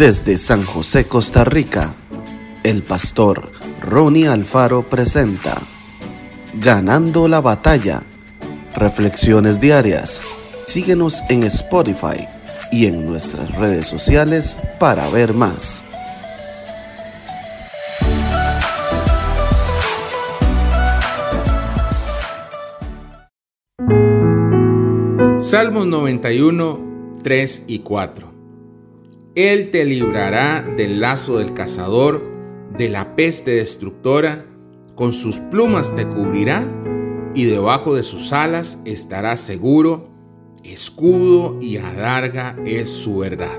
Desde San José, Costa Rica, el pastor Ronnie Alfaro presenta Ganando la batalla. Reflexiones diarias. Síguenos en Spotify y en nuestras redes sociales para ver más. Salmos 91, 3 y 4. Él te librará del lazo del cazador, de la peste destructora, con sus plumas te cubrirá y debajo de sus alas estarás seguro, escudo y adarga es su verdad.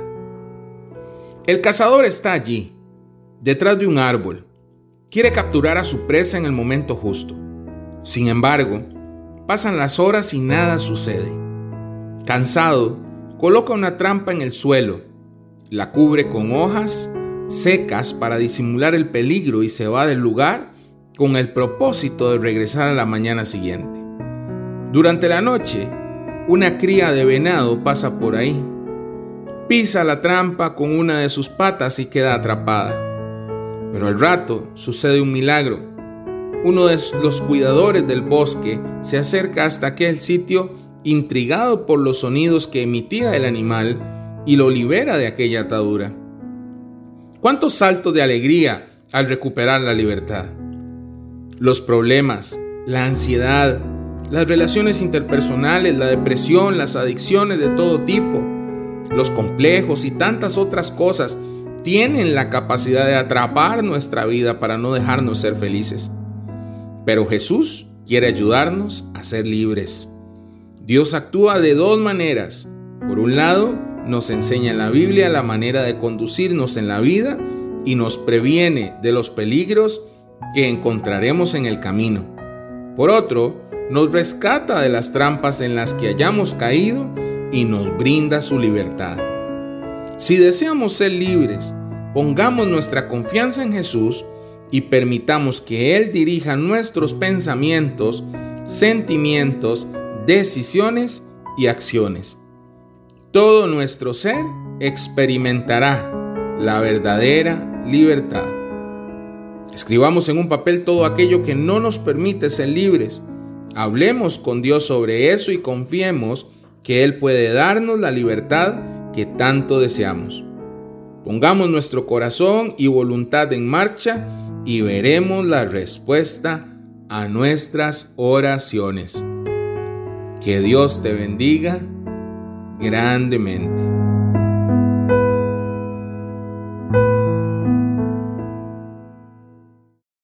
El cazador está allí, detrás de un árbol. Quiere capturar a su presa en el momento justo. Sin embargo, pasan las horas y nada sucede. Cansado, coloca una trampa en el suelo, la cubre con hojas secas para disimular el peligro y se va del lugar con el propósito de regresar a la mañana siguiente. Durante la noche, una cría de venado pasa por ahí. Pisa la trampa con una de sus patas y queda atrapada. Pero al rato sucede un milagro. Uno de los cuidadores del bosque se acerca hasta aquel sitio intrigado por los sonidos que emitía el animal y lo libera de aquella atadura. ¿Cuántos saltos de alegría al recuperar la libertad? Los problemas, la ansiedad, las relaciones interpersonales, la depresión, las adicciones de todo tipo, los complejos y tantas otras cosas tienen la capacidad de atrapar nuestra vida para no dejarnos ser felices. Pero Jesús quiere ayudarnos a ser libres. Dios actúa de dos maneras. Por un lado, nos enseña en la Biblia la manera de conducirnos en la vida y nos previene de los peligros que encontraremos en el camino. Por otro, nos rescata de las trampas en las que hayamos caído y nos brinda su libertad. Si deseamos ser libres, pongamos nuestra confianza en Jesús y permitamos que Él dirija nuestros pensamientos, sentimientos decisiones y acciones. Todo nuestro ser experimentará la verdadera libertad. Escribamos en un papel todo aquello que no nos permite ser libres. Hablemos con Dios sobre eso y confiemos que Él puede darnos la libertad que tanto deseamos. Pongamos nuestro corazón y voluntad en marcha y veremos la respuesta a nuestras oraciones. Que Dios te bendiga grandemente.